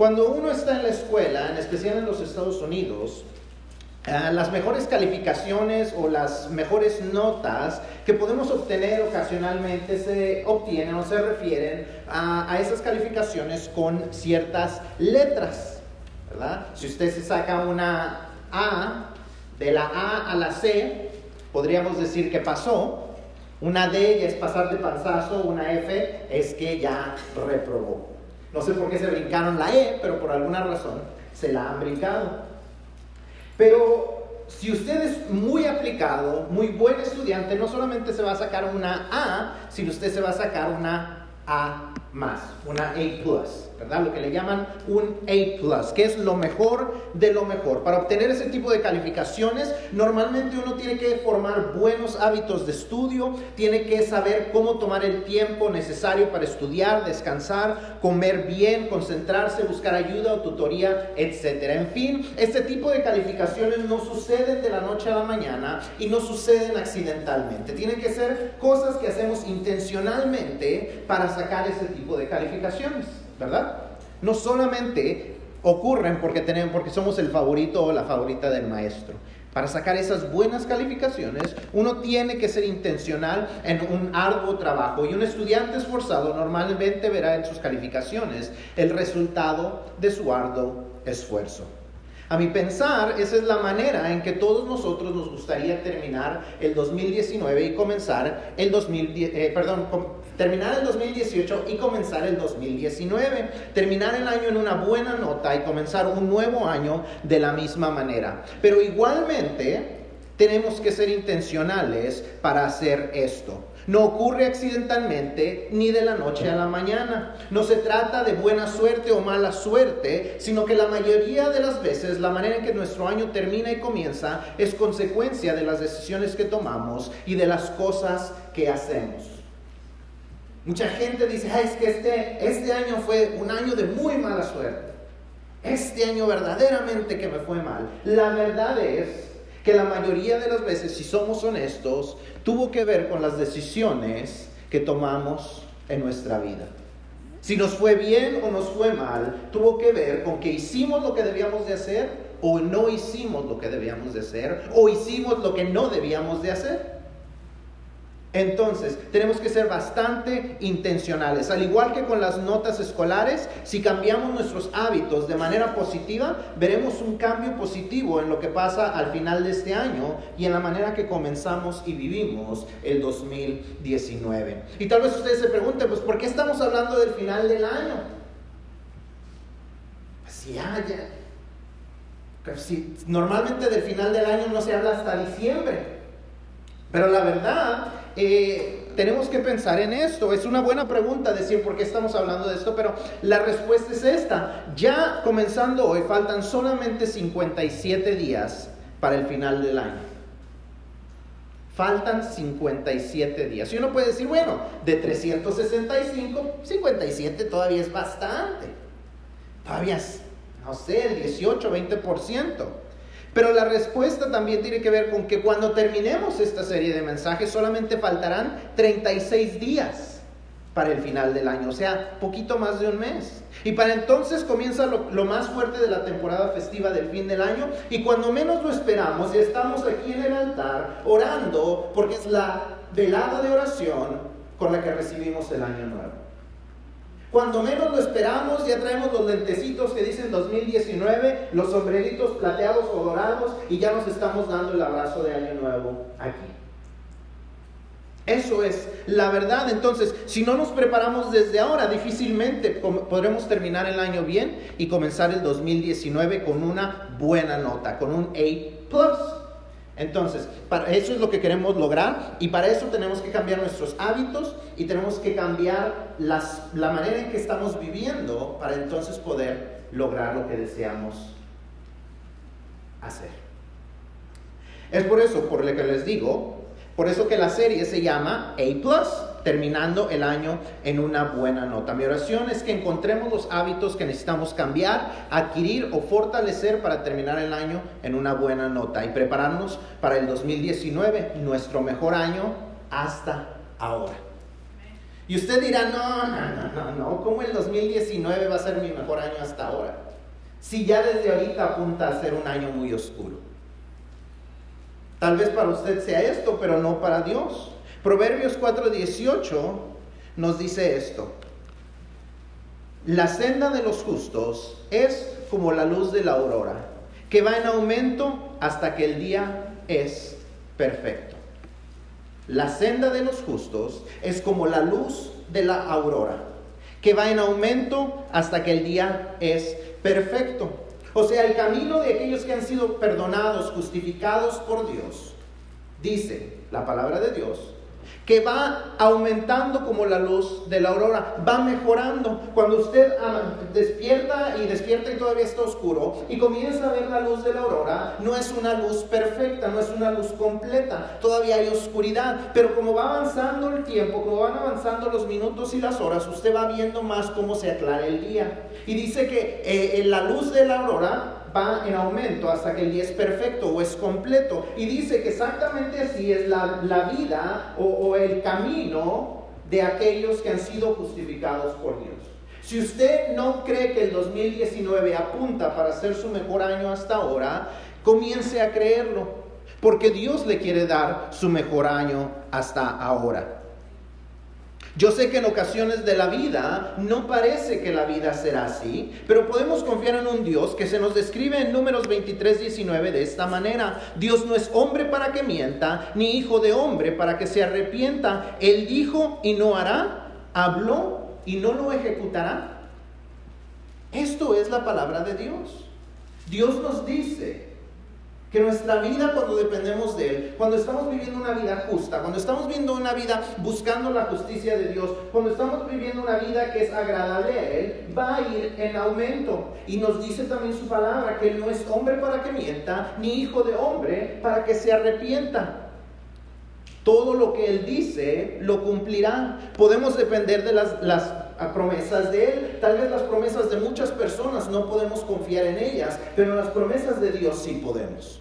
Cuando uno está en la escuela, en especial en los Estados Unidos, eh, las mejores calificaciones o las mejores notas que podemos obtener ocasionalmente se obtienen o se refieren a, esas calificaciones con ciertas letras. ¿verdad? Si usted se saca una A, de la A a la C, podríamos decir que pasó. Una D es pasar de panzazo, una F es que ya reprobó. No sé por qué se brincaron la E, pero por alguna razón se la han brincado. Pero si usted es muy aplicado, muy buen estudiante, no solamente se va a sacar una A, sino usted se va a sacar una A más, una A plus. ¿verdad? Lo que le llaman un A+, que es lo mejor de lo mejor. Para obtener ese tipo de calificaciones, normalmente uno tiene que formar buenos hábitos de estudio, tiene que saber cómo tomar el tiempo necesario para estudiar, descansar, comer bien, concentrarse, buscar ayuda o tutoría, etc. En fin, este tipo de calificaciones no suceden de la noche a la mañana y no suceden accidentalmente. Tienen que ser cosas que hacemos intencionalmente para sacar ese tipo de calificaciones. ¿verdad? No solamente ocurren porque, tenemos, porque somos el favorito o la favorita del maestro. Para sacar esas buenas calificaciones, uno tiene que ser intencional en un arduo trabajo y un estudiante esforzado normalmente verá en sus calificaciones el resultado de su arduo esfuerzo. A mi pensar, esa es la manera en que todos nosotros nos gustaría terminar el 2019 y comenzar el 2010, eh, perdón, terminar el 2018 y comenzar el 2019. Terminar el año en una buena nota y comenzar un nuevo año de la misma manera. Pero igualmente tenemos que ser intencionales para hacer esto. No ocurre accidentalmente ni de la noche a la mañana. No se trata de buena suerte o mala suerte, sino que la mayoría de las veces la manera en que nuestro año termina y comienza es consecuencia de las decisiones que tomamos y de las cosas que hacemos. Mucha gente dice, es que este, este año fue un año de muy mala suerte. Este año verdaderamente que me fue mal. La verdad es que la mayoría de las veces, si somos honestos, tuvo que ver con las decisiones que tomamos en nuestra vida. Si nos fue bien o nos fue mal, tuvo que ver con que hicimos lo que debíamos de hacer o no hicimos lo que debíamos de hacer o hicimos lo que no debíamos de hacer. Entonces, tenemos que ser bastante intencionales. Al igual que con las notas escolares, si cambiamos nuestros hábitos de manera positiva, veremos un cambio positivo en lo que pasa al final de este año y en la manera que comenzamos y vivimos el 2019. Y tal vez ustedes se pregunten, pues, ¿por qué estamos hablando del final del año? Pues ya, si, normalmente del final del año no se habla hasta diciembre. Pero la verdad eh, tenemos que pensar en esto. Es una buena pregunta decir por qué estamos hablando de esto, pero la respuesta es esta. Ya comenzando hoy, faltan solamente 57 días para el final del año. Faltan 57 días. Y uno puede decir, bueno, de 365, 57 todavía es bastante. Todavía es, no sé, el 18, 20%. Pero la respuesta también tiene que ver con que cuando terminemos esta serie de mensajes solamente faltarán 36 días para el final del año, o sea, poquito más de un mes. Y para entonces comienza lo, más fuerte de la temporada festiva del fin del año y cuando menos lo esperamos, ya estamos aquí en el altar orando porque es la velada de oración con la que recibimos el año nuevo. Cuando menos lo esperamos, ya traemos los lentecitos que dicen 2019, los sombreritos plateados o dorados y ya nos estamos dando el abrazo de Año Nuevo aquí. Eso es la verdad. Entonces, si no nos preparamos desde ahora, difícilmente podremos terminar el año bien y comenzar el 2019 con una buena nota, con un A. Entonces, para eso es lo que queremos lograr y para eso tenemos que cambiar nuestros hábitos y tenemos que cambiar la manera en que estamos viviendo para entonces poder lograr lo que deseamos hacer. Es por eso, por lo que les digo, por eso que la serie se llama A terminando el año en una buena nota. Mi oración es que encontremos los hábitos que necesitamos cambiar, adquirir o fortalecer para terminar el año en una buena nota y prepararnos para el 2019, nuestro mejor año hasta ahora. Y usted dirá, no, no, no, no, no, ¿cómo el 2019 va a ser mi mejor año hasta ahora? Si ya desde ahorita apunta a ser un año muy oscuro. Tal vez para usted sea esto, pero no para Dios. Proverbios 4:18 nos dice esto. La senda de los justos es como la luz de la aurora, que va en aumento hasta que el día es perfecto. La senda de los justos es como la luz de la aurora, que va en aumento hasta que el día es perfecto. O sea, el camino de aquellos que han sido perdonados, justificados por Dios, dice la palabra de Dios, que va aumentando como la luz de la aurora, va mejorando. Cuando usted despierta y despierta y todavía está oscuro y comienza a ver la luz de la aurora, no es una luz perfecta, no es una luz completa, todavía hay oscuridad, pero como va avanzando el tiempo, como van avanzando los minutos y las horas, usted va viendo más cómo se aclara el día. Y dice que eh, la luz de la aurora va en aumento hasta que el día es perfecto o es completo. Y dice que exactamente así es la, vida o, o el camino de aquellos que han sido justificados por Dios. Si usted no cree que el 2019 apunta para ser su mejor año hasta ahora, comience a creerlo, porque Dios le quiere dar su mejor año hasta ahora. Yo sé que en ocasiones de la vida no parece que la vida será así, pero podemos confiar en un Dios que se nos describe en números 23, 19 de esta manera. Dios no es hombre para que mienta, ni hijo de hombre para que se arrepienta. Él dijo y no hará, habló y no lo ejecutará. Esto es la palabra de Dios. Dios nos dice que nuestra vida cuando dependemos de Él, cuando estamos viviendo una vida justa, cuando estamos viviendo una vida buscando la justicia de Dios, cuando estamos viviendo una vida que es agradable a Él, va a ir en aumento. Y nos dice también su palabra que Él no es hombre para que mienta, ni hijo de hombre para que se arrepienta. Todo lo que Él dice lo cumplirá. Podemos depender de las, las promesas de Él. Tal vez las promesas de muchas personas no podemos confiar en ellas, pero las promesas de Dios sí podemos.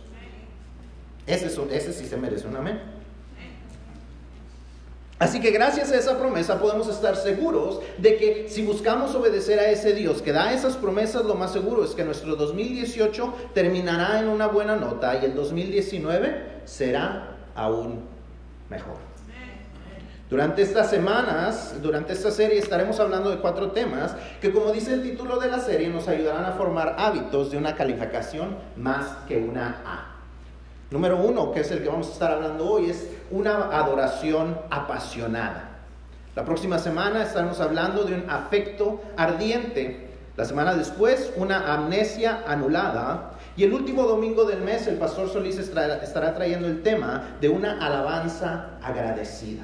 Ese, ese sí se merece un amén. Así que gracias a esa promesa podemos estar seguros de que si buscamos obedecer a ese Dios que da esas promesas, lo más seguro es que nuestro 2018 terminará en una buena nota y el 2019 será aún mejor. Durante estas semanas, durante esta serie estaremos hablando de cuatro temas que como dice el título de la serie nos ayudarán a formar hábitos de una calificación más que una A. Número uno, que es el que vamos a estar hablando hoy, es una adoración apasionada. La próxima semana estaremos hablando de un afecto ardiente. La semana después, una amnesia anulada. Y el último domingo del mes, el pastor Solís estará trayendo el tema de una alabanza agradecida.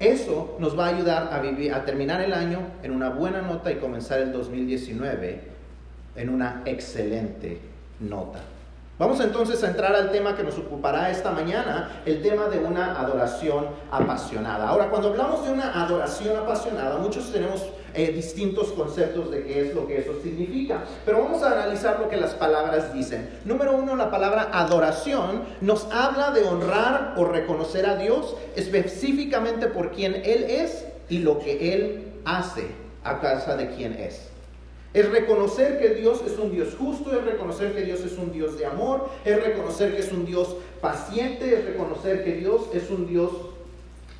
Eso nos va a ayudar a, vivir, a terminar el año en una buena nota y comenzar el 2019 en una excelente nota. Vamos entonces a entrar al tema que nos ocupará esta mañana, el tema de una adoración apasionada. Ahora, cuando hablamos de una adoración apasionada, muchos tenemos eh, distintos conceptos de qué es lo que eso significa, pero vamos a analizar lo que las palabras dicen. Número uno, la palabra adoración nos habla de honrar o reconocer a Dios específicamente por quien Él es y lo que Él hace a causa de quien es. Es reconocer que Dios es un Dios justo, es reconocer que Dios es un Dios de amor, es reconocer que es un Dios paciente, es reconocer que Dios es un Dios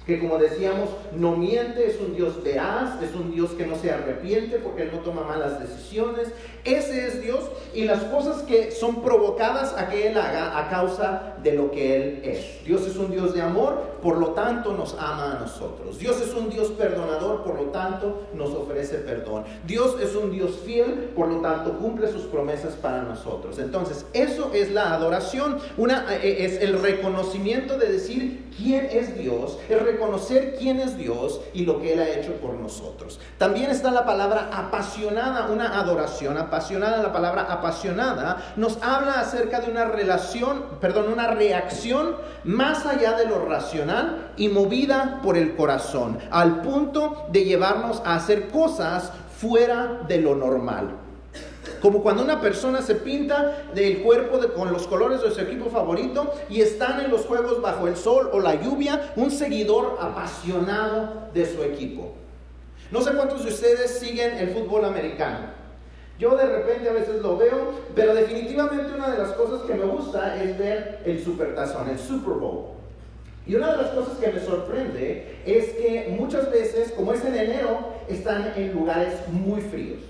que como decíamos, no miente, es un Dios veraz, es un Dios que no se arrepiente porque no toma malas decisiones. Ese es Dios y las cosas que son provocadas a que Él haga a causa de lo que Él es. Dios es un Dios de amor, por lo tanto nos ama a nosotros. Dios es un Dios perdonador, por lo tanto nos ofrece perdón. Dios es un Dios fiel, por lo tanto cumple sus promesas para nosotros. Entonces, eso es la adoración, una, eh, es el reconocimiento de decir quién es Dios, el reconocer quién es Dios y lo que Él ha hecho por nosotros. También está la palabra apasionada, una adoración apasionada. La palabra apasionada nos habla acerca de una relación, perdón, una reacción más allá de lo racional y movida por el corazón, al punto de llevarnos a hacer cosas fuera de lo normal. como cuando una persona se pinta del cuerpo con los colores de su equipo favorito y están en los juegos bajo el sol o la lluvia, un seguidor apasionado de su equipo. No sé cuántos de ustedes siguen el fútbol americano. Yo de repente a veces lo veo, pero definitivamente una de las cosas que me gusta es ver el supertazón, el Super Bowl. Y una de las cosas que me sorprende es que muchas veces, como es en enero, están en lugares muy fríos.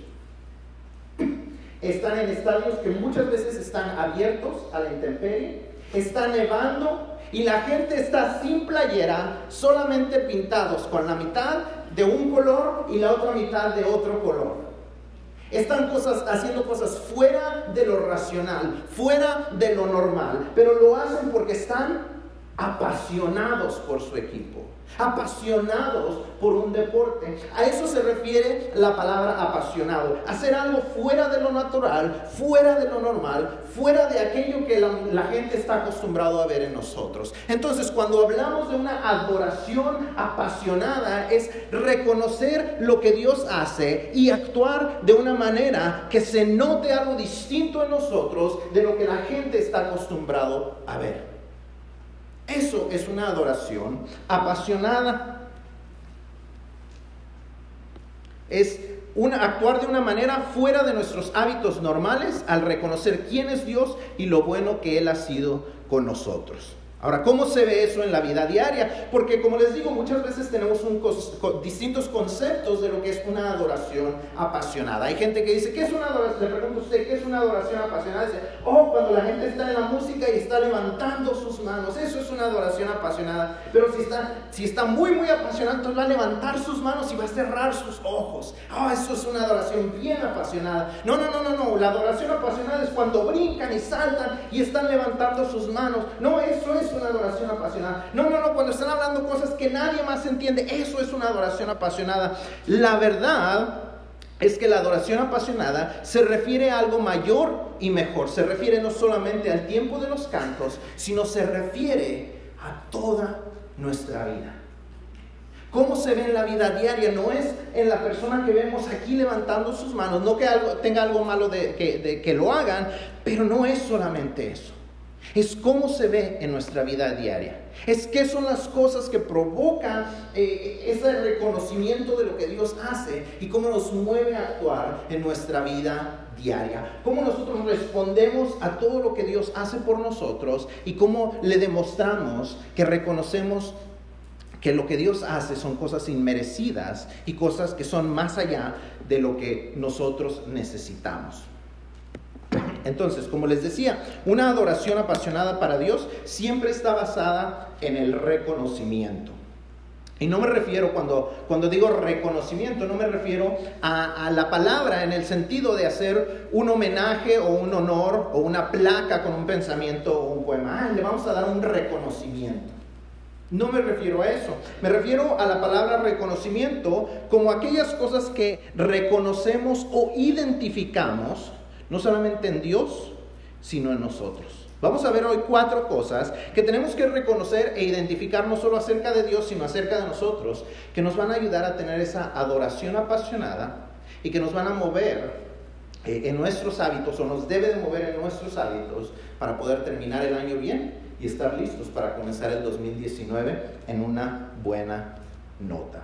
Están en estadios que muchas veces están abiertos a la intemperie, está nevando y la gente está sin playera, solamente pintados con la mitad de un color y la otra mitad de otro color. Están cosas, haciendo cosas fuera de lo racional, fuera de lo normal, pero lo hacen porque están apasionados por su equipo, apasionados por un deporte. A eso se refiere la palabra apasionado, hacer algo fuera de lo natural, fuera de lo normal, fuera de aquello que la, gente está acostumbrado a ver en nosotros. Entonces, cuando hablamos de una adoración apasionada, es reconocer lo que Dios hace y actuar de una manera que se note algo distinto en nosotros de lo que la gente está acostumbrado a ver. Eso es una adoración apasionada. Es actuar de una manera fuera de nuestros hábitos normales al reconocer quién es Dios y lo bueno que Él ha sido con nosotros. Ahora, ¿cómo se ve eso en la vida diaria? Porque como les digo, muchas veces tenemos distintos conceptos de lo que es una adoración apasionada. Hay gente que dice, ¿qué es una adoración? Le pregunto a usted, ¿qué es una adoración apasionada? Dice, oh, cuando la gente está en la música y está levantando sus manos, eso es una adoración apasionada. Pero si está, si está muy, muy apasionado, entonces va a levantar sus manos y va a cerrar sus ojos. Oh, eso es una adoración bien apasionada. No, no, no, no, no. La adoración apasionada es cuando brincan y saltan y están levantando sus manos. No, eso es una adoración apasionada. No, no, no, cuando están hablando cosas que nadie más entiende, eso es una adoración apasionada. La verdad es que la adoración apasionada se refiere a algo mayor y mejor. Se refiere no solamente al tiempo de los cantos, sino se refiere a toda nuestra vida. ¿Cómo se ve en la vida diaria? No es en la persona que vemos aquí levantando sus manos, no que algo, tenga algo malo de que lo hagan, pero no es solamente eso es cómo se ve en nuestra vida diaria. Es qué son las cosas que provocan eh, ese reconocimiento de lo que Dios hace y cómo nos mueve a actuar en nuestra vida diaria. Cómo nosotros respondemos a todo lo que Dios hace por nosotros y cómo le demostramos que reconocemos que lo que Dios hace son cosas inmerecidas y cosas que son más allá de lo que nosotros necesitamos. Entonces, como les decía, una adoración apasionada para Dios siempre está basada en el reconocimiento. Y no me refiero, cuando, cuando digo reconocimiento, no me refiero a, a, la palabra en el sentido de hacer un homenaje o un honor o una placa con un pensamiento o un poema. Ah, le vamos a dar un reconocimiento. No me refiero a eso. Me refiero a la palabra reconocimiento como aquellas cosas que reconocemos o identificamos no solamente en Dios, sino en nosotros. Vamos a ver hoy cuatro cosas que tenemos que reconocer e identificar no solo acerca de Dios, sino acerca de nosotros, que nos van a ayudar a tener esa adoración apasionada y que nos van a mover eh, en nuestros hábitos o nos debe de mover en nuestros hábitos para poder terminar el año bien y estar listos para comenzar el 2019 en una buena nota.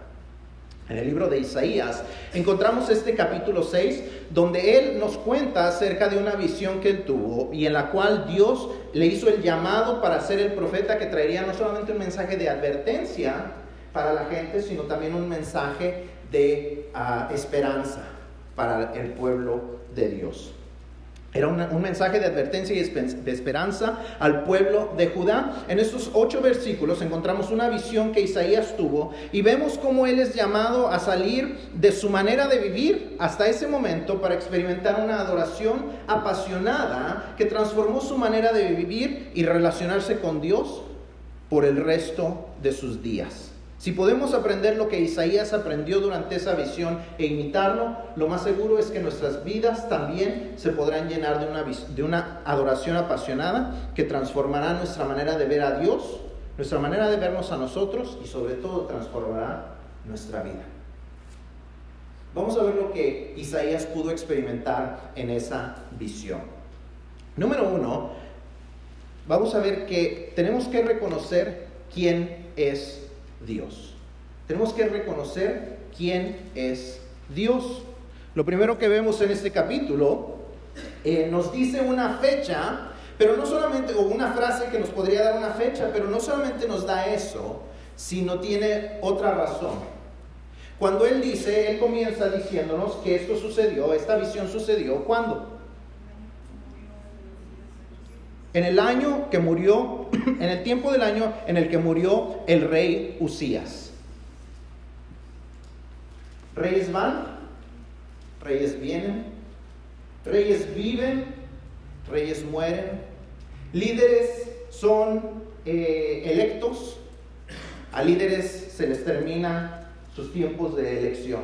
En el libro de Isaías encontramos este capítulo 6 donde él nos cuenta acerca de una visión que él tuvo y en la cual Dios le hizo el llamado para ser el profeta que traería no solamente un mensaje de advertencia para la gente, sino también un mensaje de ah, esperanza para el pueblo de Dios. Era un mensaje de advertencia y de esperanza al pueblo de Judá. En estos ocho versículos encontramos una visión que Isaías tuvo y vemos cómo él es llamado a salir de su manera de vivir hasta ese momento para experimentar una adoración apasionada que transformó su manera de vivir y relacionarse con Dios por el resto de sus días. Si podemos aprender lo que Isaías aprendió durante esa visión e imitarlo, lo más seguro es que nuestras vidas también se podrán llenar de una, de una adoración apasionada que transformará nuestra manera de ver a Dios, nuestra manera de vernos a nosotros y sobre todo transformará nuestra vida. Vamos a ver lo que Isaías pudo experimentar en esa visión. Número uno, vamos a ver que tenemos que reconocer quién es Dios. Tenemos que reconocer quién es Dios. Lo primero que vemos en este capítulo eh, nos dice una fecha, pero no solamente, o una frase que nos podría dar una fecha, pero no solamente nos da eso, sino tiene otra razón. Cuando él dice, él comienza diciéndonos que esto sucedió, esta visión sucedió, ¿cuándo? En el año que murió, en el tiempo del año en el que murió el rey Usías. Reyes van, reyes vienen, reyes viven, reyes mueren, líderes son eh, electos, a líderes se les termina sus tiempos de elección.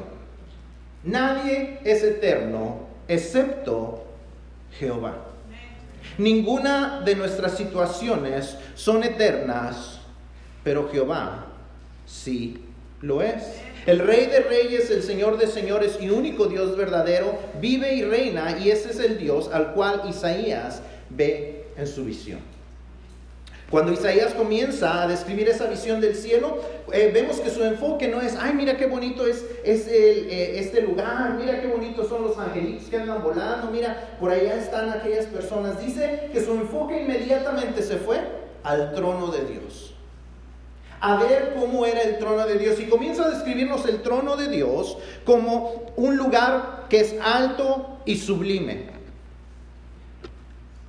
Nadie es eterno excepto Jehová. Ninguna de nuestras situaciones son eternas, pero Jehová sí lo es. El Rey de Reyes, el Señor de Señores y único Dios verdadero vive y reina y ese es el Dios al cual Isaías ve en su visión. Cuando Isaías comienza a describir esa visión del cielo, eh, vemos que su enfoque no es, ay, mira qué bonito es, es eh, este lugar, mira qué bonitos son los angelitos que andan volando, mira, por allá están aquellas personas. Dice que su enfoque inmediatamente se fue al trono de Dios. A ver cómo era el trono de Dios. Y comienza a describirnos el trono de Dios como un lugar que es alto y sublime.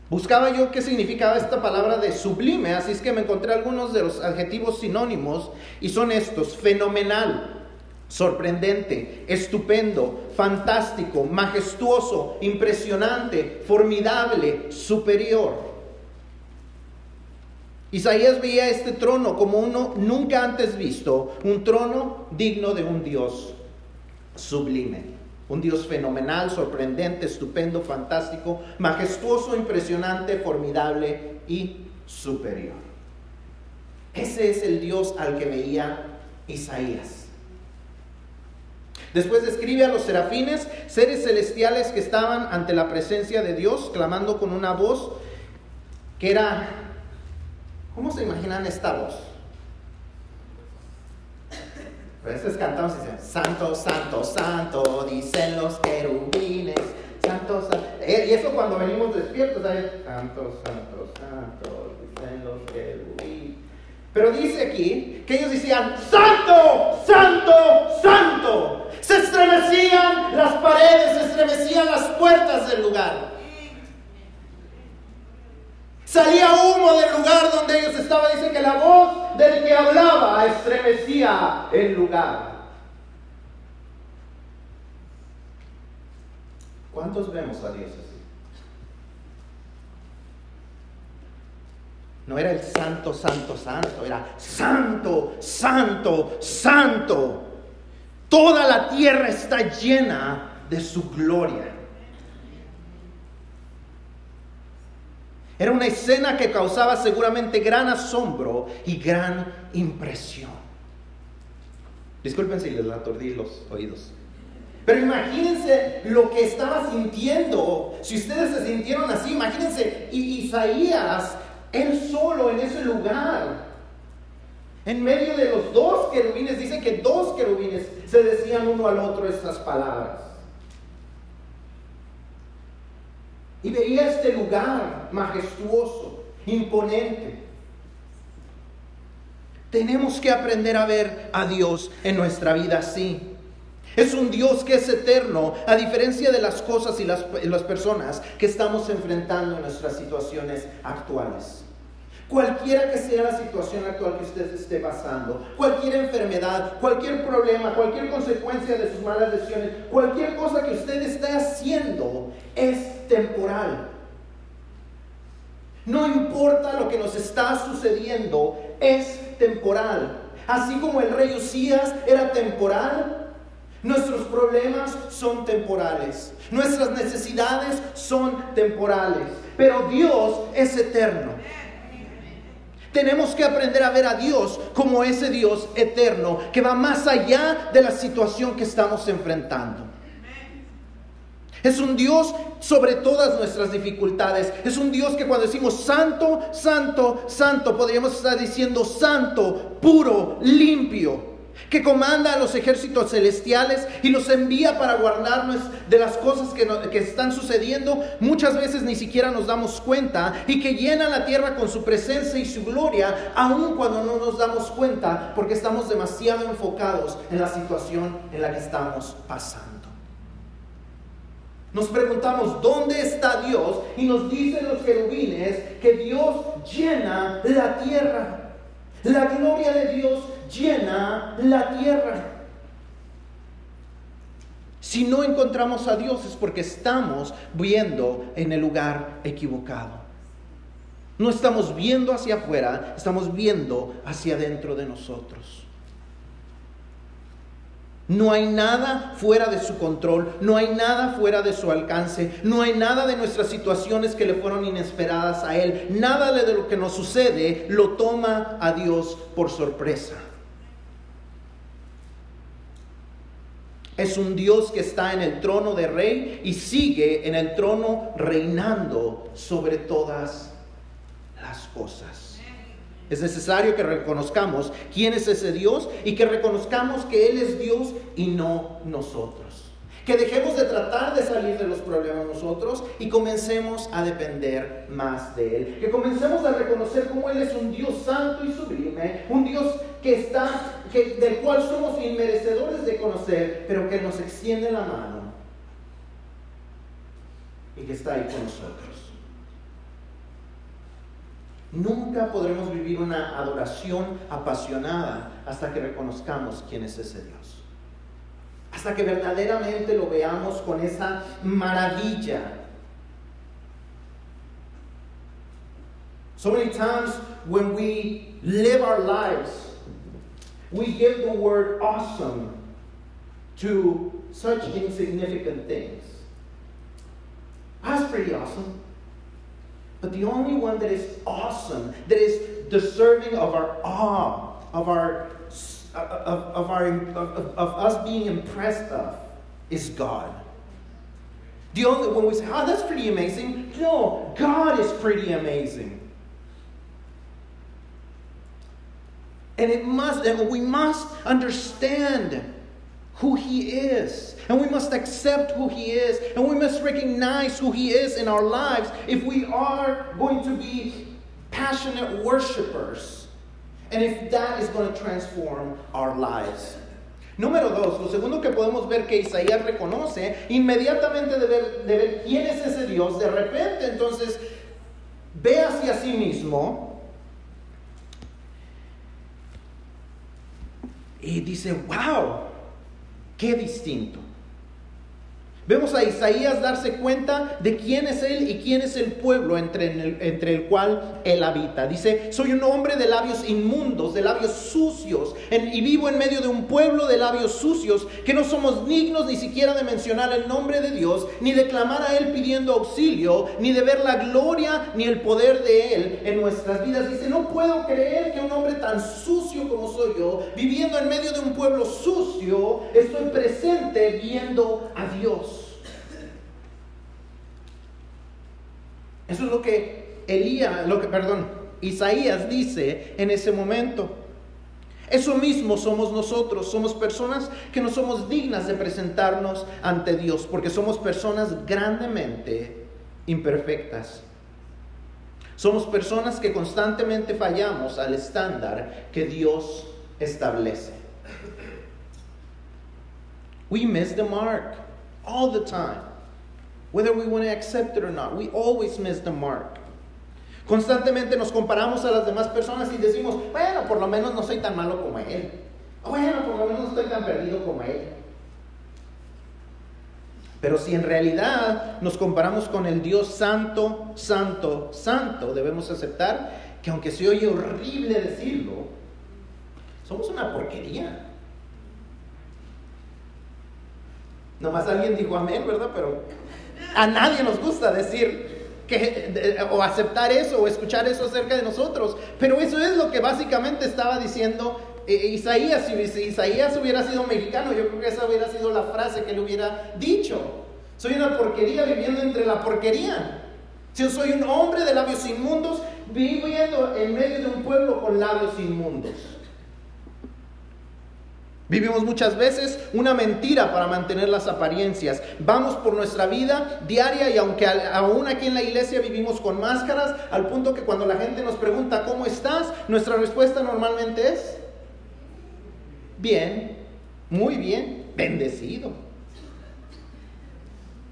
Buscaba yo qué significaba esta palabra de sublime, así es que me encontré algunos de los adjetivos sinónimos y son estos, fenomenal, sorprendente, estupendo, fantástico, majestuoso, impresionante, formidable, superior. Isaías veía este trono como uno nunca antes visto, un trono digno de un Dios sublime. Un Dios fenomenal, sorprendente, estupendo, fantástico, majestuoso, impresionante, formidable y superior. Ese es el Dios al que veía Isaías. Después describe a los serafines, seres celestiales que estaban ante la presencia de Dios, clamando con una voz que era, ¿cómo se imaginan esta voz? A veces cantamos y dicen, Santo, Santo, Santo, dicen los querubines, Santo, Santo. Eh, y eso cuando venimos despiertos, ¿sabes? Santo, Santo, Santo, dicen los querubines. Pero dice aquí que ellos decían, Santo, Santo, Santo. Se estremecían las paredes, se estremecían las puertas del lugar. Salía humo del lugar donde ellos estaban. Dice que la voz del que hablaba estremecía el lugar. ¿Cuántos vemos a Dios así? No era el santo, santo, santo, era santo, santo, santo. Toda la tierra está llena de su gloria. Era una escena que causaba seguramente gran asombro y gran impresión. Disculpen si les atordí los oídos. Pero imagínense lo que estaba sintiendo. Si ustedes se sintieron así, imagínense Isaías, él solo en ese lugar. En medio de los dos querubines, dice que dos querubines se decían uno al otro estas palabras. Y veía este lugar majestuoso, imponente. Tenemos que aprender a ver a Dios en nuestra vida así. Es un Dios que es eterno, a diferencia de las cosas y las, las, personas que estamos enfrentando en nuestras situaciones actuales. Cualquiera que sea la situación actual que usted esté pasando, cualquier enfermedad, cualquier problema, cualquier consecuencia de sus malas decisiones, cualquier cosa que usted esté haciendo es temporal. No importa lo que nos está sucediendo, es temporal. Así como el rey Usías era temporal, nuestros problemas son temporales. Nuestras necesidades son temporales. Pero Dios es eterno. Tenemos que aprender a ver a Dios como ese Dios eterno que va más allá de la situación que estamos enfrentando. Es un Dios sobre todas nuestras dificultades. Es un Dios que cuando decimos santo, santo, santo, podríamos estar diciendo santo, puro, limpio que comanda a los ejércitos celestiales y los envía para guardarnos de las cosas que, que, están sucediendo, muchas veces ni siquiera nos damos cuenta, y que llena la tierra con su presencia y su gloria, aun cuando no nos damos cuenta, porque estamos demasiado enfocados en la situación en la que estamos pasando. Nos preguntamos, ¿dónde está Dios? Y nos dicen los querubines que Dios llena la tierra. La gloria de Dios llena la tierra. Si no encontramos a Dios es porque estamos viendo en el lugar equivocado. No estamos viendo hacia afuera, estamos viendo hacia adentro de nosotros. No hay nada fuera de su control, no hay nada fuera de su alcance, no hay nada de nuestras situaciones que le fueron inesperadas a Él. Nada de lo que nos sucede lo toma a Dios por sorpresa. Es un Dios que está en el trono de rey y sigue en el trono reinando sobre todas las cosas. Es necesario que reconozcamos quién es ese Dios y que reconozcamos que Él es Dios y no nosotros. Que dejemos de tratar de salir de los problemas nosotros y comencemos a depender más de Él. Que comencemos a reconocer cómo Él es un Dios santo y sublime, un Dios que está, que, del cual somos inmerecedores de conocer, pero que nos extiende la mano y que está ahí con nosotros. Nunca podremos vivir una adoración apasionada hasta que reconozcamos quién es ese Dios. Hasta que verdaderamente lo veamos con esa maravilla. So many times when we live our lives, we give the word awesome to such insignificant things. That's pretty awesome. But the only one that is awesome, that is deserving of our awe, of our uh, of, of, our, of, of us being impressed of, is God. The only when we say, "Oh, that's pretty amazing," no, God is pretty amazing. And it must, and we must understand who He is. And we must accept who He is. And we must recognize who He is in our lives if we are going to be passionate worshipers. And if that is going to transform our lives. Número dos, lo segundo que podemos ver que Isaías reconoce, inmediatamente de ver, de ver quién es ese Dios, de repente entonces ve hacia sí mismo y dice, wow, qué distinto. Vemos a Isaías darse cuenta de quién es él y quién es el pueblo entre el, cual él habita. Dice, soy un hombre de labios inmundos, de labios sucios, y vivo en medio de un pueblo de labios sucios, que no somos dignos ni siquiera de mencionar el nombre de Dios, ni de clamar a Él pidiendo auxilio, ni de ver la gloria ni el poder de Él en nuestras vidas. Dice, no puedo creer que un hombre tan sucio como soy yo, viviendo en medio de un pueblo sucio, estoy presente viendo a Dios. Eso es lo que Elías, lo que, perdón, Isaías dice en ese momento. Eso mismo somos nosotros, somos personas que no somos dignas de presentarnos ante Dios, porque somos personas grandemente imperfectas. Somos personas que constantemente fallamos al estándar que Dios establece. We miss the mark all the time. Whether we want to accept it or not, we always miss the mark. Constantemente nos comparamos a las demás personas y decimos, bueno, por lo menos no soy tan malo como él. Bueno, por lo menos no estoy tan perdido como él. Pero si en realidad nos comparamos con el Dios santo, santo, santo, debemos aceptar que aunque se oye horrible decirlo, somos una porquería. Nomás alguien dijo amén, ¿verdad? Pero a nadie nos gusta decir que, o aceptar eso o escuchar eso acerca de nosotros. Pero eso es lo que básicamente estaba diciendo eh, Isaías. Si Isaías hubiera sido mexicano, yo creo que esa hubiera sido la frase que le hubiera dicho. Soy una porquería viviendo entre la porquería. Si soy un hombre de labios inmundos, viviendo en medio de un pueblo con labios inmundos. Vivimos muchas veces una mentira para mantener las apariencias. Vamos por nuestra vida diaria y aunque aún aquí en la iglesia vivimos con máscaras, al punto que cuando la gente nos pregunta ¿cómo estás? Nuestra respuesta normalmente es bien, muy bien, bendecido.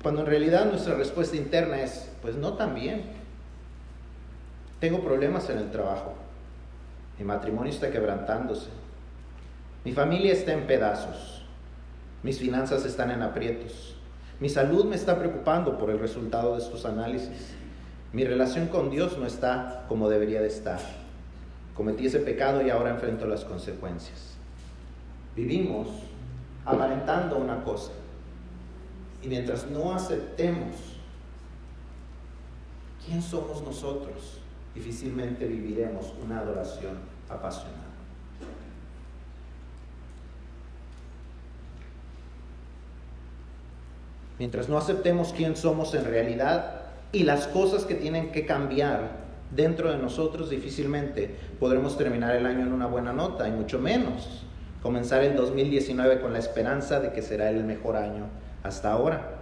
Cuando en realidad nuestra respuesta interna es pues no tan bien. Tengo problemas en el trabajo. Mi matrimonio está quebrantándose mi familia está en pedazos. Mis finanzas están en aprietos. Mi salud me está preocupando por el resultado de estos análisis. Mi relación con Dios no está como debería de estar. Cometí ese pecado y ahora enfrento las consecuencias. Vivimos aparentando una cosa. Y mientras no aceptemos quién somos nosotros, difícilmente viviremos una adoración apasionada. Mientras no aceptemos quién somos en realidad y las cosas que tienen que cambiar dentro de nosotros, difícilmente podremos terminar el año en una buena nota y mucho menos comenzar el 2019 con la esperanza de que será el mejor año hasta ahora.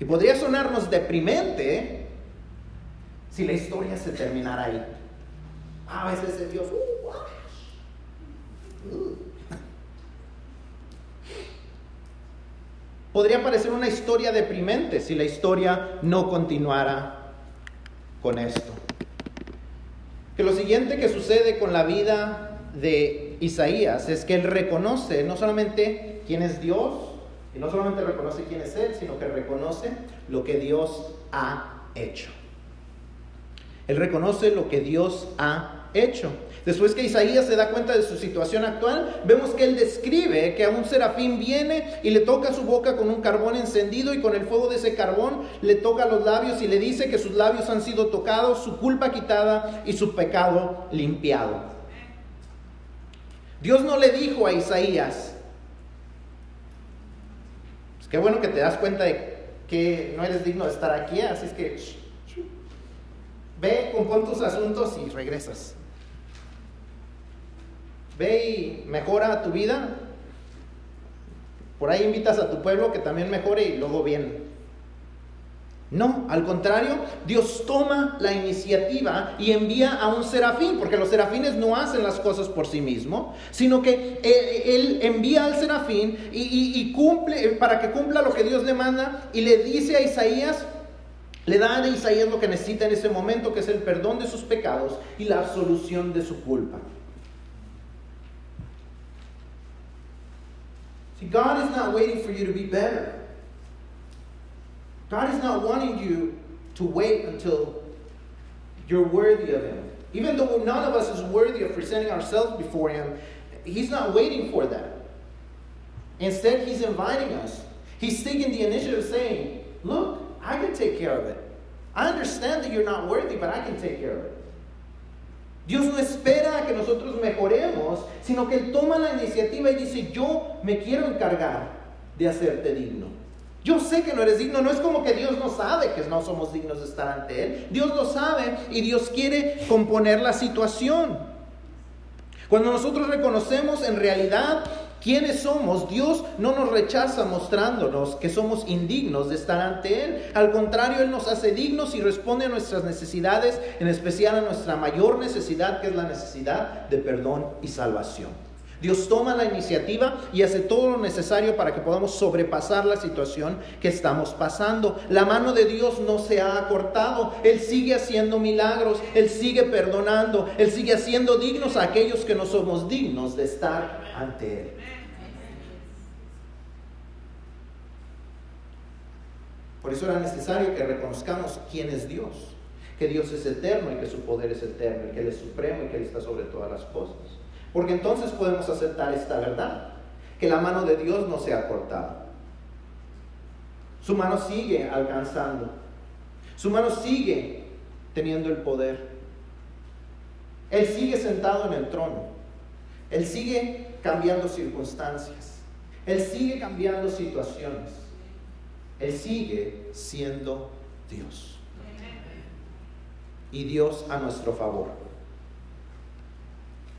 Y podría sonarnos deprimente si la historia se terminara ahí. A veces es Dios. Uh, uh. Podría parecer una historia deprimente si la historia no continuara con esto. Que lo siguiente que sucede con la vida de Isaías es que él reconoce no solamente quién es Dios, y no solamente reconoce quién es Él, sino que reconoce lo que Dios ha hecho. Él reconoce lo que Dios ha hecho. Después que Isaías se da cuenta de su situación actual, vemos que él describe que a un serafín viene y le toca su boca con un carbón encendido y con el fuego de ese carbón le toca los labios y le dice que sus labios han sido tocados, su culpa quitada y su pecado limpiado. Dios no le dijo a Isaías, pues qué bueno que te das cuenta de que no eres digno de estar aquí, así es que ve, compón tus asuntos y regresas. Ve y mejora tu vida. Por ahí invitas a tu pueblo que también mejore y luego viene. No, al contrario, Dios toma la iniciativa y envía a un serafín, porque los serafines no hacen las cosas por sí mismos, sino que Él, envía al serafín y, cumple, para que cumpla lo que Dios le manda y le dice a Isaías, le da a Isaías lo que necesita en ese momento, que es el perdón de sus pecados y la absolución de su culpa. God is not waiting for you to be better. God is not wanting you to wait until you're worthy of Him. Even though none of us is worthy of presenting ourselves before Him, He's not waiting for that. Instead, He's inviting us. He's taking the initiative saying, Look, I can take care of it. I understand that you're not worthy, but I can take care of it. Dios no espera a que nosotros mejoremos, sino que Él toma la iniciativa y dice, yo me quiero encargar de hacerte digno. Yo sé que no eres digno, no es como que Dios no sabe que no somos dignos de estar ante Él. Dios lo sabe y Dios quiere componer la situación. Cuando nosotros reconocemos en realidad quiénes somos, Dios no nos rechaza mostrándonos que somos indignos de estar ante Él. Al contrario, Él nos hace dignos y responde a nuestras necesidades, en especial a nuestra mayor necesidad, que es la necesidad de perdón y salvación. Dios toma la iniciativa y hace todo lo necesario para que podamos sobrepasar la situación que estamos pasando. La mano de Dios no se ha acortado. Él sigue haciendo milagros, Él sigue perdonando, Él sigue haciendo dignos a aquellos que no somos dignos de estar ante Él. Por eso era necesario que reconozcamos quién es Dios, que Dios es eterno y que su poder es eterno y que Él es supremo y que Él está sobre todas las cosas. Porque entonces podemos aceptar esta verdad, que la mano de Dios no se ha cortado. Su mano sigue alcanzando. Su mano sigue teniendo el poder. Él sigue sentado en el trono. Él sigue cambiando circunstancias. Él sigue cambiando situaciones. Él sigue siendo Dios. Y Dios a nuestro favor.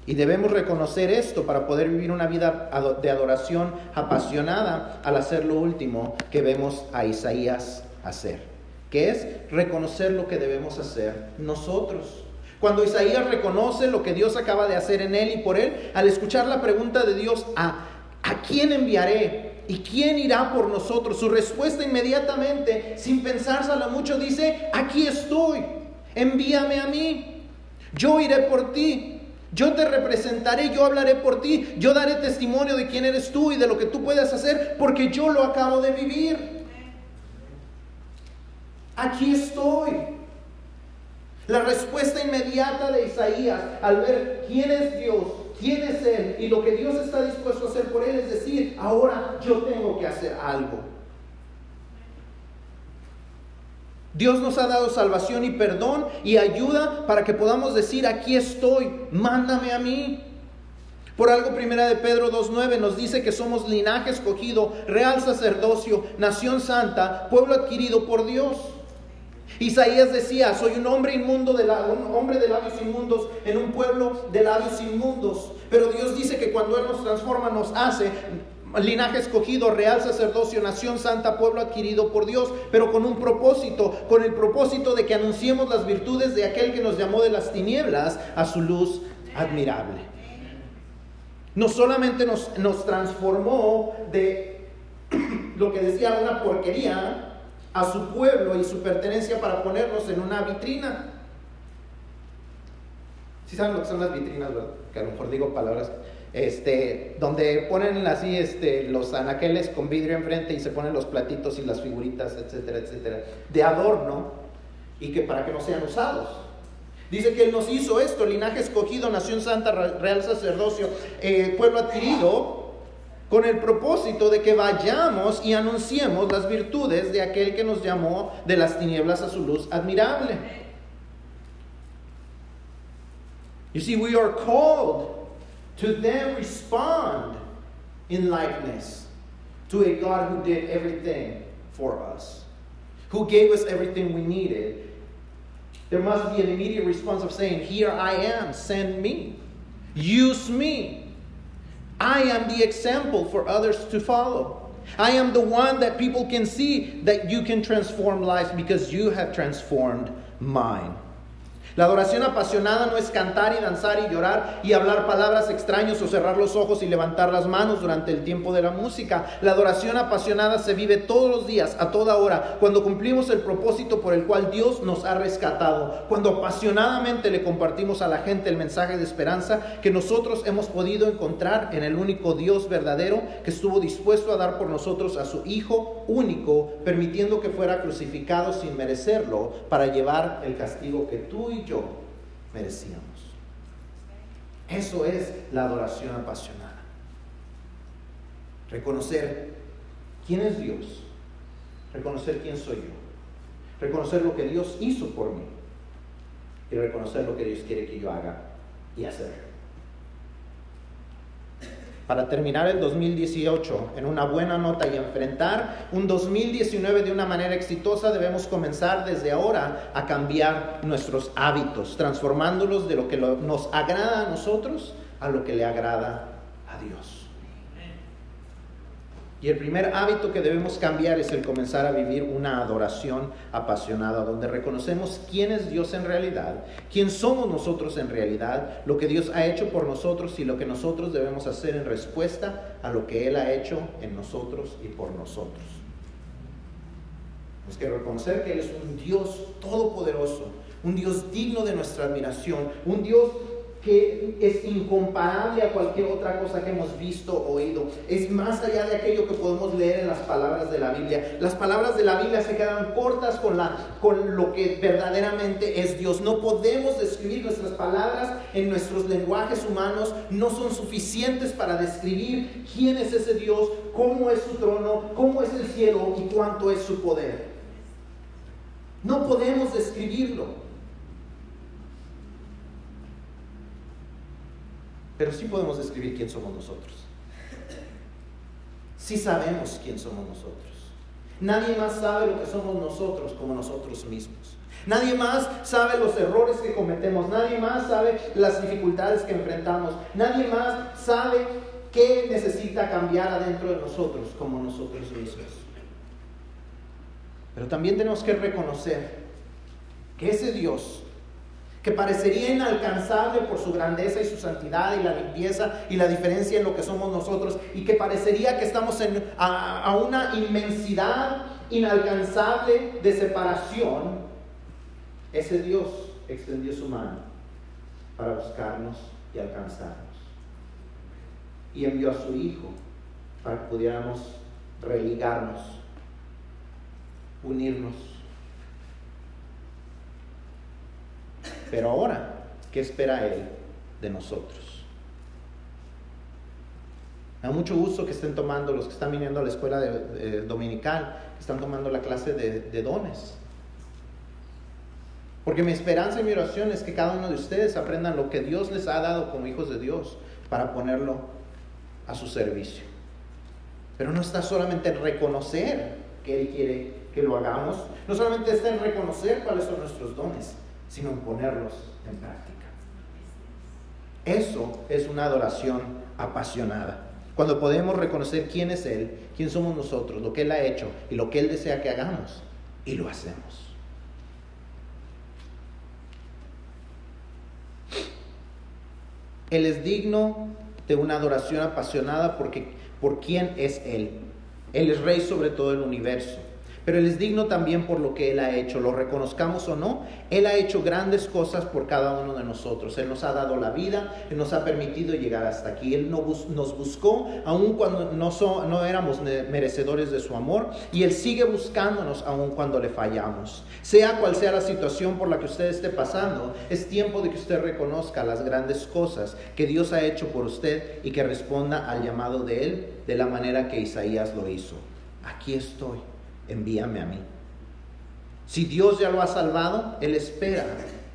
Y debemos reconocer esto para poder vivir una vida de adoración apasionada al hacer lo último que vemos a Isaías hacer, que es reconocer lo que debemos hacer nosotros. Cuando Isaías reconoce lo que Dios acaba de hacer en él y por él, al escuchar la pregunta de Dios, ¿a, ¿a quién enviaré? ¿Y quién irá por nosotros? Su respuesta inmediatamente, sin pensársela mucho, dice, aquí estoy, envíame a mí, yo iré por ti. Yo te representaré, yo hablaré por ti, yo daré testimonio de quién eres tú y de lo que tú puedes hacer, porque yo lo acabo de vivir. Aquí estoy. La respuesta inmediata de Isaías al ver quién es Dios, quién es Él y lo que Dios está dispuesto a hacer por Él es decir, ahora yo tengo que hacer algo. Dios nos ha dado salvación y perdón y ayuda para que podamos decir, aquí estoy, mándame a mí. Por algo primera de Pedro 2.9 nos dice que somos linaje escogido, real sacerdocio, nación santa, pueblo adquirido por Dios. Isaías decía, soy un hombre inmundo de un hombre de labios inmundos en un pueblo de labios inmundos. Pero Dios dice que cuando Él nos transforma, nos hace linaje escogido, real sacerdocio, nación santa, pueblo adquirido por Dios, pero con un propósito, con el propósito de que anunciemos las virtudes de aquel que nos llamó de las tinieblas a su luz admirable. No solamente nos, nos transformó de lo que decía una porquería a su pueblo y su pertenencia para ponernos en una vitrina. Si saben lo que son las vitrinas, Que a lo mejor digo palabras este, donde ponen así este, los anaqueles con vidrio enfrente y se ponen los platitos y las figuritas, etcétera, etcétera, de adorno y que para que no sean usados. Dice que Él nos hizo esto, linaje escogido, nación santa, real sacerdocio, eh, pueblo adquirido, con el propósito de que vayamos y anunciemos las virtudes de aquel que nos llamó de las tinieblas a su luz admirable. You see, we are called to then respond in likeness to a God who did everything for us, who gave us everything we needed. There must be an immediate response of saying, Here I am, send me, use me. I am the example for others to follow. I am the one that people can see that you can transform lives because you have transformed mine. La adoración apasionada no es cantar y danzar y llorar y hablar palabras extrañas o cerrar los ojos y levantar las manos durante el tiempo de la música. La adoración apasionada se vive todos los días, a toda hora, cuando cumplimos el propósito por el cual Dios nos ha rescatado, cuando apasionadamente le compartimos a la gente el mensaje de esperanza que nosotros hemos podido encontrar en el único Dios verdadero que estuvo dispuesto a dar por nosotros a su Hijo único, permitiendo que fuera crucificado sin merecerlo para llevar el castigo que tú y yo merecíamos. Eso es la adoración apasionada. Reconocer quién es Dios, reconocer quién soy yo, reconocer lo que Dios hizo por mí y reconocer lo que Dios quiere que yo haga y hacer para terminar el 2018 en una buena nota y enfrentar un 2019 de una manera exitosa, debemos comenzar desde ahora a cambiar nuestros hábitos, transformándolos de lo que nos agrada a nosotros a lo que le agrada a Dios. Y el primer hábito que debemos cambiar es el comenzar a vivir una adoración apasionada, donde reconocemos quién es Dios en realidad, quién somos nosotros en realidad, lo que Dios ha hecho por nosotros y lo que nosotros debemos hacer en respuesta a lo que Él ha hecho en nosotros y por nosotros. Tenemos que reconocer que Él es un Dios todopoderoso, un Dios digno de nuestra admiración, un Dios que es incomparable a cualquier otra cosa que hemos visto o oído. Es más allá de aquello que podemos leer en las palabras de la Biblia. Las palabras de la Biblia se quedan cortas con, con lo que verdaderamente es Dios. No podemos describir nuestras palabras en nuestros lenguajes humanos. No son suficientes para describir quién es ese Dios, cómo es su trono, cómo es el cielo y cuánto es su poder. No podemos describirlo. Pero sí podemos describir quién somos nosotros. Sí sabemos quién somos nosotros. Nadie más sabe lo que somos nosotros como nosotros mismos. Nadie más sabe los errores que cometemos. Nadie más sabe las dificultades que enfrentamos. Nadie más sabe qué necesita cambiar adentro de nosotros como nosotros mismos. Pero también tenemos que reconocer que ese Dios que parecería inalcanzable por su grandeza y su santidad y la limpieza y la diferencia en lo que somos nosotros, y que parecería que estamos en, a, a una inmensidad inalcanzable de separación, ese Dios extendió su mano para buscarnos y alcanzarnos. Y envió a su Hijo para que pudiéramos religarnos, unirnos Pero ahora, ¿qué espera Él de nosotros? Me da mucho gusto que estén tomando, los que están viniendo a la escuela dominical, que están tomando la clase de, dones. Porque mi esperanza y mi oración es que cada uno de ustedes aprendan lo que Dios les ha dado como hijos de Dios para ponerlo a su servicio. Pero no está solamente en reconocer que Él quiere que lo hagamos, no solamente está en reconocer cuáles son nuestros dones, sino en ponerlos en práctica. Eso es una adoración apasionada. Cuando podemos reconocer quién es Él, quién somos nosotros, lo que Él ha hecho y lo que Él desea que hagamos, y lo hacemos. Él es digno de una adoración apasionada porque por quién es Él. Él es rey sobre todo el universo pero Él es digno también por lo que Él ha hecho, lo reconozcamos o no, Él ha hecho grandes cosas por cada uno de nosotros, Él nos ha dado la vida, Él nos ha permitido llegar hasta aquí, Él nos buscó aun cuando no, éramos merecedores de su amor y Él sigue buscándonos aun cuando le fallamos. Sea cual sea la situación por la que usted esté pasando, es tiempo de que usted reconozca las grandes cosas que Dios ha hecho por usted y que responda al llamado de Él de la manera que Isaías lo hizo. Aquí estoy envíame a mí. Si Dios ya lo ha salvado, Él espera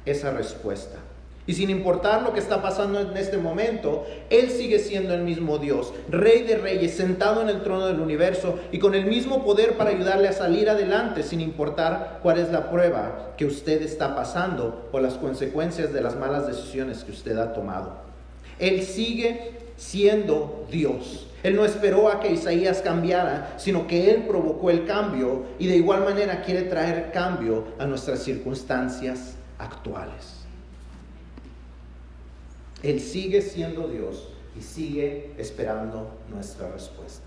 esa respuesta. Y sin importar lo que está pasando en este momento, Él sigue siendo el mismo Dios, Rey de Reyes, sentado en el trono del universo y con el mismo poder para ayudarle a salir adelante sin importar cuál es la prueba que usted está pasando o las consecuencias de las malas decisiones que usted ha tomado. Él sigue siendo Dios. Él no esperó a que Isaías cambiara, sino que Él provocó el cambio y de igual manera quiere traer cambio a nuestras circunstancias actuales. Él sigue siendo Dios y sigue esperando nuestra respuesta.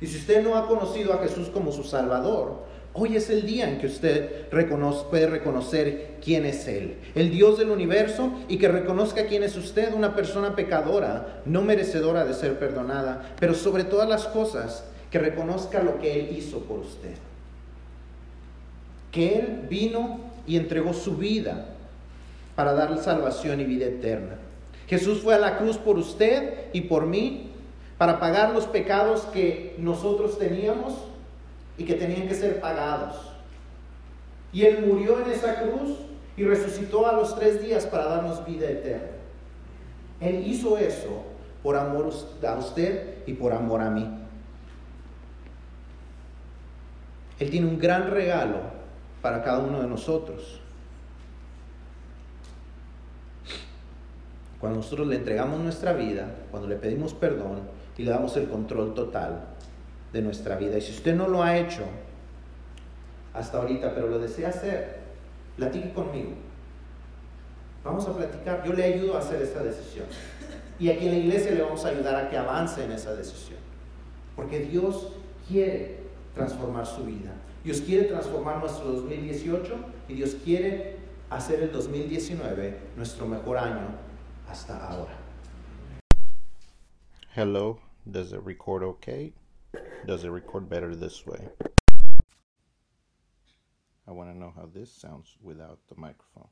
Y si usted no ha conocido a Jesús como su Salvador, Hoy es el día en que usted puede reconocer quién es Él, el Dios del universo, y que reconozca quién es usted, una persona pecadora, no merecedora de ser perdonada, pero sobre todas las cosas, que reconozca lo que Él hizo por usted. Que Él vino y entregó su vida para darle salvación y vida eterna. Jesús fue a la cruz por usted y por mí, para pagar los pecados que nosotros teníamos y que tenían que ser pagados. Y Él murió en esa cruz y resucitó a los tres días para darnos vida eterna. Él hizo eso por amor a usted y por amor a mí. Él tiene un gran regalo para cada uno de nosotros. Cuando nosotros le entregamos nuestra vida, cuando le pedimos perdón y le damos el control total de nuestra vida. Y si usted no lo ha hecho hasta ahorita, pero lo desea hacer, platique conmigo. Vamos a platicar. Yo le ayudo a hacer esta decisión. Y aquí en la iglesia le vamos a ayudar a que avance en esa decisión. Porque Dios quiere transformar su vida. Dios quiere transformar nuestro 2018 y Dios quiere hacer el 2019 nuestro mejor año hasta ahora. Hello, does it record okay? Does it record better this way? I want to know how this sounds without the microphone.